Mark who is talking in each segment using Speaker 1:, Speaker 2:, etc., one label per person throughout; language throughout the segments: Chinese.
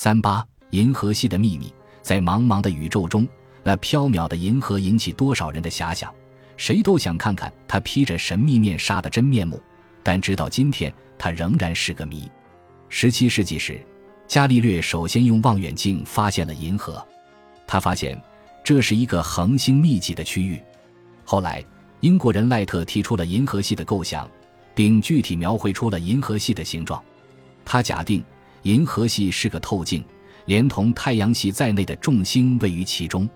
Speaker 1: 三八，银河系的秘密，在茫茫的宇宙中，那缥缈的银河引起多少人的遐想？谁都想看看它披着神秘面纱的真面目。但直到今天，它仍然是个谜。十七世纪时，伽利略首先用望远镜发现了银河，他发现这是一个恒星密集的区域。后来，英国人赖特提出了银河系的构想，并具体描绘出了银河系的形状。他假定。银河系是个透镜，连同太阳系在内的众星位于其中。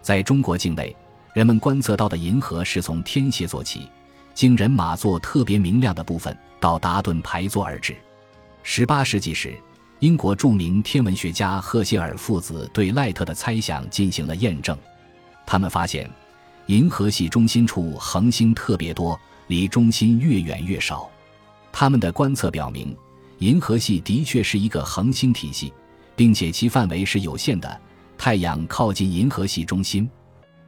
Speaker 1: 在中国境内，人们观测到的银河是从天蝎座起，经人马座特别明亮的部分到达顿牌座而至。十八世纪时，英国著名天文学家赫歇尔父子对赖特的猜想进行了验证。他们发现，银河系中心处恒星特别多，离中心越远越少。他们的观测表明。银河系的确是一个恒星体系，并且其范围是有限的。太阳靠近银河系中心，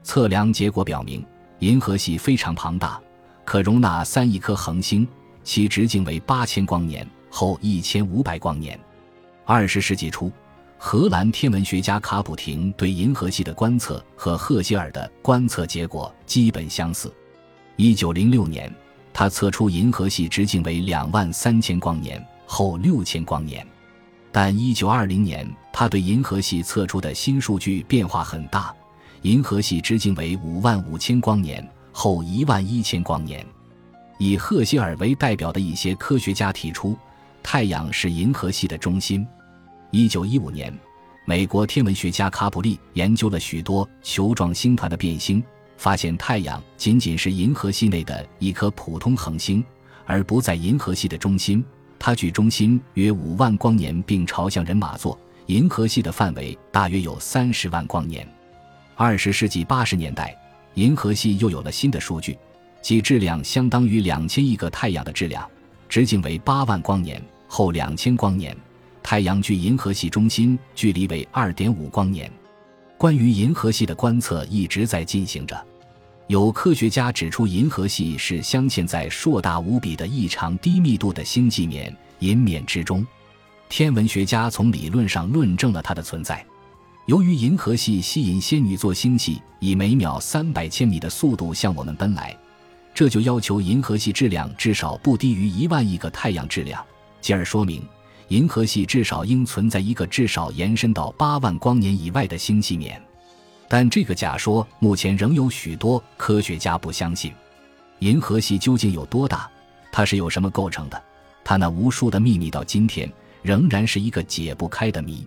Speaker 1: 测量结果表明，银河系非常庞大，可容纳三亿颗恒星，其直径为八千光年，厚一千五百光年。二十世纪初，荷兰天文学家卡普廷对银河系的观测和赫歇尔的观测结果基本相似。一九零六年，他测出银河系直径为两万三千光年。后六千光年，但一九二零年，他对银河系测出的新数据变化很大，银河系直径为五万五千光年，后一万一千光年。以赫歇尔为代表的一些科学家提出，太阳是银河系的中心。一九一五年，美国天文学家卡普利研究了许多球状星团的变星，发现太阳仅仅是银河系内的一颗普通恒星，而不在银河系的中心。它距中心约五万光年，并朝向人马座。银河系的范围大约有三十万光年。二十世纪八十年代，银河系又有了新的数据，其质量相当于两千亿个太阳的质量，直径为八万光年，厚两千光年。太阳距银河系中心距离为二点五光年。关于银河系的观测一直在进行着。有科学家指出，银河系是镶嵌在硕大无比的异常低密度的星际冕银冕之中。天文学家从理论上论证了它的存在。由于银河系吸引仙女座星系以每秒三百千米的速度向我们奔来，这就要求银河系质量至少不低于一万亿个太阳质量，进而说明银河系至少应存在一个至少延伸到八万光年以外的星系冕。但这个假说目前仍有许多科学家不相信。银河系究竟有多大？它是由什么构成的？它那无数的秘密到今天仍然是一个解不开的谜。